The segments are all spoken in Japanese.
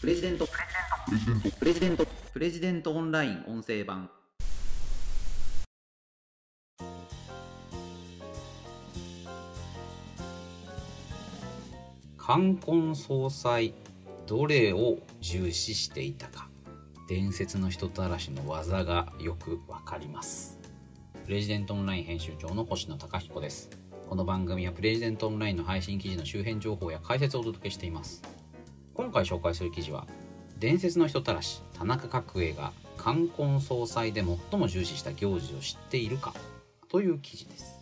プレジデント。プレジデント。プレジデントオンライン音声版。冠婚葬祭どれを重視していたか。伝説の人たらしの技がよくわかります。プレジデントオンライン編集長の星野貴彦です。この番組はプレジデントオンラインの配信記事の周辺情報や解説をお届けしています。今回紹介する記事は伝説の人たらし田中角栄が冠婚葬祭で最も重視した行事を知っているかという記事です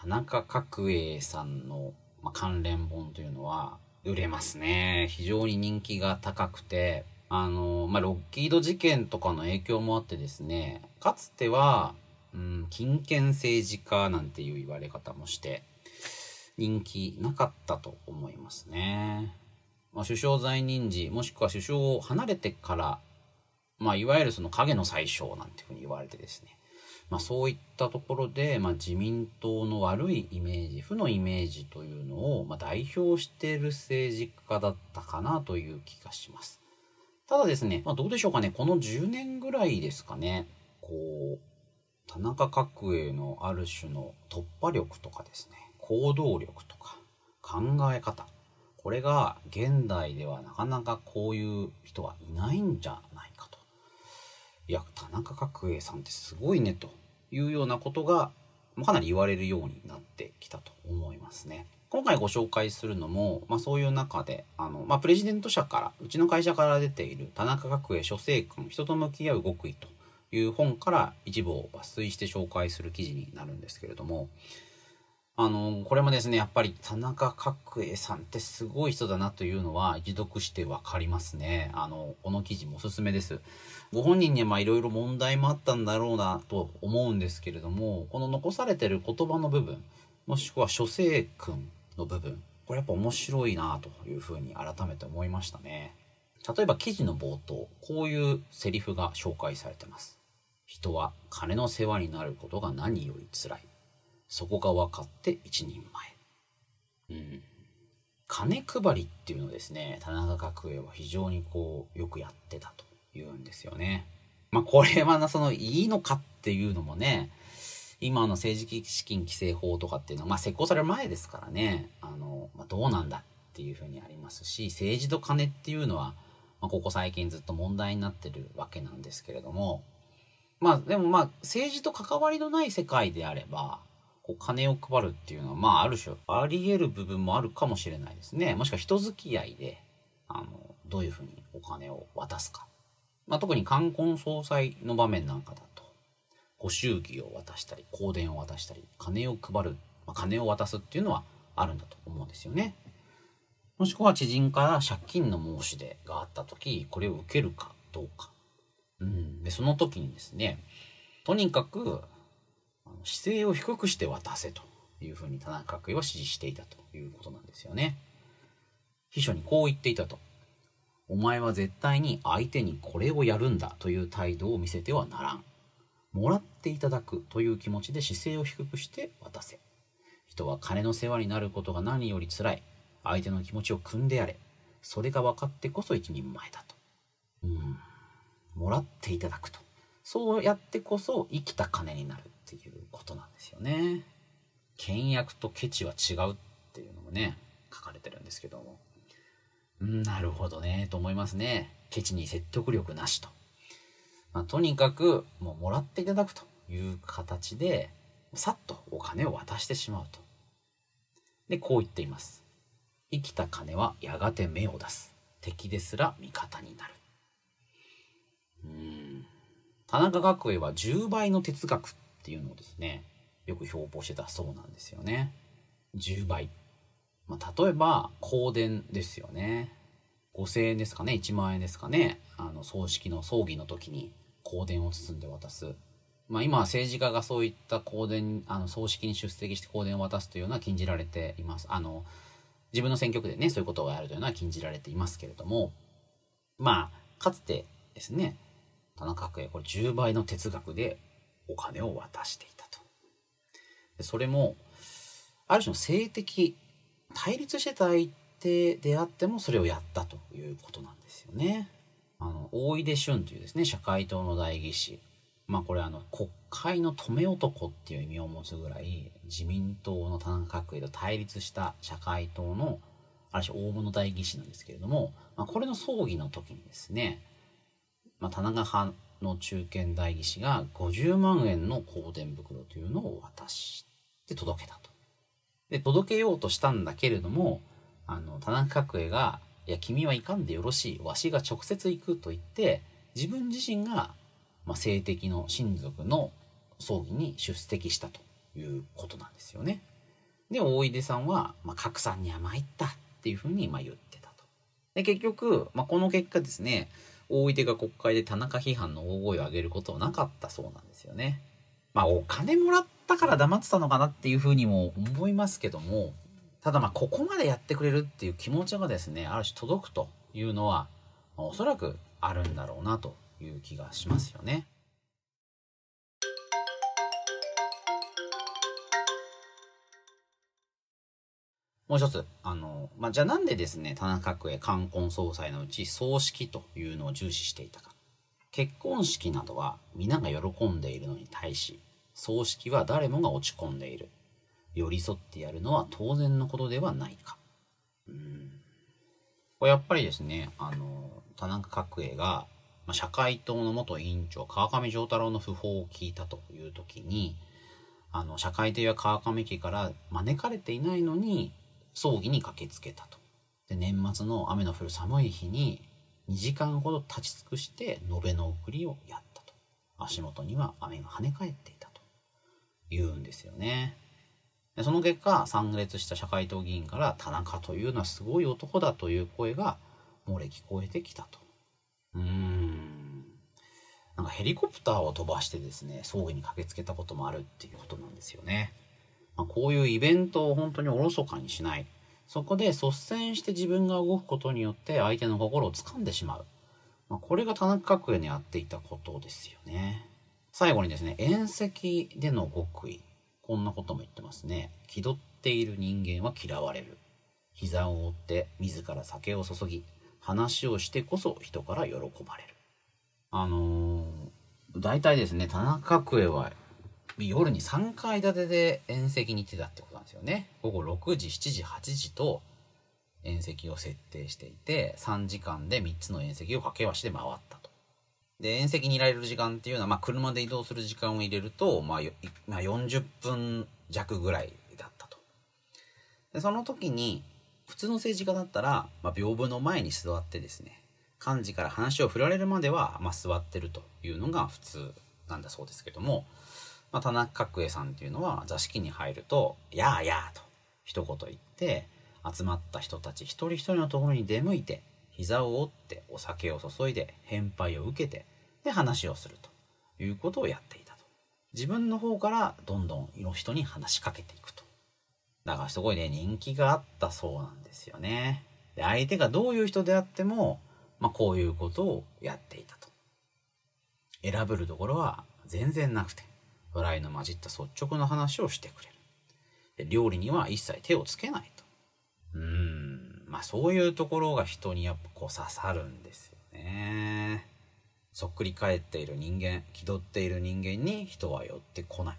田中角栄さんの、まあ、関連本というのは売れますね。非常に人気が高くて、あの、まあ、ロッキード事件とかの影響もあってですね、かつては、うん、金権政治家なんていう言われ方もして、人気なかったと思いますね。まあ、首相在任時、もしくは首相を離れてから、まあ、いわゆるその影の最小なんていうふうに言われてですね、まあ、そういったところで、まあ、自民党の悪いイメージ負のイメージというのを、まあ、代表している政治家だったかなという気がします。ただですね、まあ、どうでしょうかねこの10年ぐらいですかねこう田中角栄のある種の突破力とかですね行動力とか考え方これが現代ではなかなかこういう人はいないんじゃないかと。いや田中角栄さんってすごいねというようなことがかなり言われるようになってきたと思いますね。今回ご紹介するのも、まあ、そういう中であの、まあ、プレジデント社からうちの会社から出ている田中角栄書生君人と向き合う極意という本から一部を抜粋して紹介する記事になるんですけれどもあのこれもですねやっぱり田中角栄さんってすごい人だなというのは一読して分かりますね。あのこの記事もおすすめです。ご本人にはいろいろ問題もあったんだろうなと思うんですけれどもこの残されてる言葉の部分もしくは書生君の部分これやっぱ面白いなというふうに改めて思いましたね。例えば記事の冒頭こういうセリフが紹介されてます。人は金の世話になることが何より辛い。そこが分かって一人前。うん。金配りっていうのですね田中角栄は非常にこうよくやってたと言うんですよね。まあこれはな、そのいいのかっていうのもね、今の政治資金規正法とかっていうのは、まあ施行される前ですからね、あの、まあ、どうなんだっていうふうにありますし、政治と金っていうのは、まあ、ここ最近ずっと問題になってるわけなんですけれども、まあでもまあ政治と関わりのない世界であれば、こう金を配るっていうのは、まあある種あり得る部分もあるかもしれないですね。もしくは人付き合いで、あの、どういうふうにお金を渡すかまあ、特に冠婚葬祭の場面なんかだと、ご祝儀を渡したり、香典を渡したり、金を配る、まあ、金を渡すっていうのはあるんだと思うんですよね。もしくは知人から借金の申し出があった時、これを受けるかどうか。で、その時にですね、とにかく、姿勢を低くして渡せというふうに田中角栄は指示していたということなんですよね。秘書にこう言っていたと。お前は絶対に相手にこれをやるんだという態度を見せてはならん。もらっていただくという気持ちで姿勢を低くして渡せ。人は金の世話になることが何より辛い。相手の気持ちを汲んでやれ。それが分かってこそ一人前だと。うん。もらっていただくと。そうやってこそ生きた金になるっていうことなんですよね。倹約とケチは違うっていうのもね、書かれてるんですけども。なるほどね、と思いますね。ケチに説得力なしと。まあ、とにかく、もうもらっていただくという形で、さっとお金を渡してしまうと。で、こう言っています。生きた金はやがて芽を出す。敵ですら味方になる。田中角栄は10倍の哲学っていうのをですね、よく標榜してたそうなんですよね。10倍。まあ、例えば、香典ですよね。5000円ですかね、1万円ですかね。あの、葬式の葬儀の時に香典を包んで渡す。まあ、今は政治家がそういった香典、あの、葬式に出席して香典を渡すというのは禁じられています。あの、自分の選挙区でね、そういうことをやるというのは禁じられていますけれども、まあ、かつてですね、田中角栄、これ10倍の哲学でお金を渡していたと。でそれもある種の性的対立してた相手であってもそれをやったということなんですよね。あの大出俊というですね社会党の代議士まあこれあの国会の止め男っていう意味を持つぐらい自民党の田中角栄と対立した社会党のある種大物代議士なんですけれども、まあ、これの葬儀の時にですね、まあ、田中派の中堅代議士が50万円の香典袋というのを渡して届けたと。で届けようとしたんだけれどもあの田中角栄が「いや君はいかんでよろしいわしが直接行く」と言って自分自身が、まあ、性的の親族の葬儀に出席したということなんですよね。で大出さんは、まあ、角さんには参ったっていうふうにまあ言ってたと。で結局、まあ、この結果ですね大出が国会で田中批判の大声を上げることはなかったそうなんですよね。まあお金もらったから黙ってたのかなっていうふうにも思いますけどもただまあここまでやってくれるっていう気持ちがですねある種届くというのは、まあ、おそらくあるんだろうなという気がしますよね。もう一つ、あの、まあ、じゃあなんでですね、田中角栄冠婚葬祭のうち葬式というのを重視していたか。結婚式などは皆が喜んでいるのに対し、葬式は誰もが落ち込んでいる。寄り添ってやるのは当然のことではないか。うん。これやっぱりですね、あの、田中角栄が、まあ、社会党の元委員長、川上丈太郎の訃報を聞いたという時に、あの、社会党や川上家から招かれていないのに、葬儀に駆けつけたと。で年末の雨の降る寒い日に2時間ほど立ち尽くして延べの送りをやったと。足元には雨が跳ね返っていたと言うんですよね。でその結果参列した社会党議員から田中というのはすごい男だという声が漏れ聞こえてきたと。うーん。なんかヘリコプターを飛ばしてですね、葬儀に駆けつけたこともあるっていうことなんですよね。まあ、こういうイベントを本当におろそかにしない。そこで率先して自分が動くことによって相手の心を掴んでしまう。まあ、これが田中角栄にやっていたことですよね。最後にですね、宴席での極意。こんなことも言ってますね。気取っている人間は嫌われる。膝を折って自ら酒を注ぎ、話をしてこそ人から喜ばれる。あのー、大体ですね、田中角栄は夜に3階建てで宴席に行ってたってことなんですよね。午後6時、7時、8時と宴席を設定していて、3時間で3つの宴席を掛け合わせて回ったと。で、宴席にいられる時間っていうのは、まあ、車で移動する時間を入れると、まあ、まあ、40分弱ぐらいだったと。で、その時に、普通の政治家だったら、まあ、屏風の前に座ってですね、幹事から話を振られるまでは、まあ、座ってるというのが普通なんだそうですけども、まあ、田中角栄さんっていうのは座敷に入ると「やあやあ」と一言言って集まった人たち一人一人のところに出向いて膝を折ってお酒を注いで返杯を受けてで話をするということをやっていたと。自分の方からどんどんの人に話しかけていくと。だからすごいね人気があったそうなんですよね。で相手がどういう人であっても、まあ、こういうことをやっていたと。選ぶるところは全然なくて。笑いの混じった率直な話をしてくれる。で料理には一切手をつけないと。うーん、まあそういうところが人にやっぱこう刺さるんですよね。そっくり返っている人間、気取っている人間に人は寄ってこない。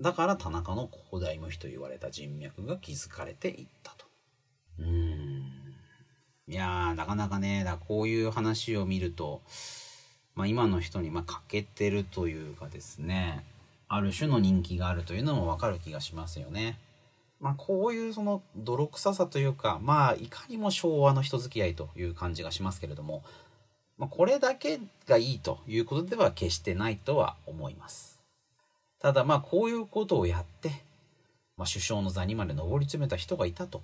だから田中の広大無比と言われた人脈が築かれていったと。うーん。いやー、なかなかね、だこういう話を見ると、まあ今の人にま欠けてるというかですね、ある種の人気があるというのもわかる気がしますよね。まあこういうその泥臭さというか、まあいかにも昭和の人付き合いという感じがしますけれども、まあ、これだけがいいということでは決してないとは思います。ただまあこういうことをやって、まあ、首相の座にまで上り詰めた人がいたと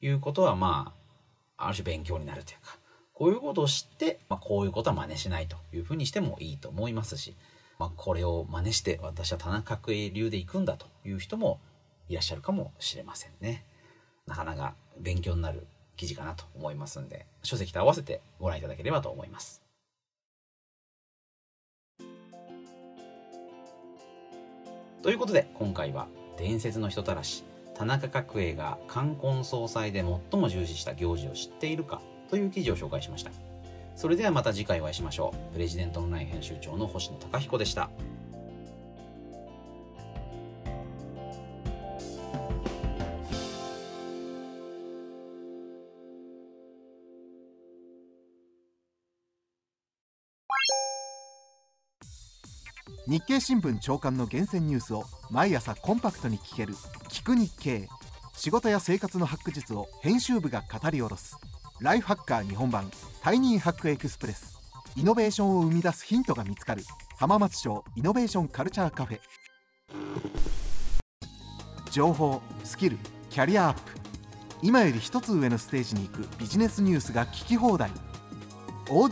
いうことはまあある種勉強になるというかこういうことを知って、まあ、こういうことは真似しないというふうにしてもいいと思いますしまあ、これを真似して私は田中角栄流で行くんだという人もいらっしゃるかもしれませんね。なかなか勉強になる記事かなと思いますんで、書籍と合わせてご覧いただければと思います。ということで今回は伝説の人たらし田中角栄が冠婚葬祭で最も重視した行事を知っているかという記事を紹介しましたそれではまた次回お会いしましょう。プレジデントオンライン編集長の星野貴彦でした。日経新聞朝刊の厳選ニュースを毎朝コンパクトに聞ける「聞く日経」仕事や生活のハック術を編集部が語り下ろす。ライフハッカー日本版タイニーハックエクスプレス。イノベーションを生み出すヒントが見つかる。浜松町イノベーションカルチャーカフェ。情報スキルキャリアアップ。今より一つ上のステージに行くビジネスニュースが聞き放題。オ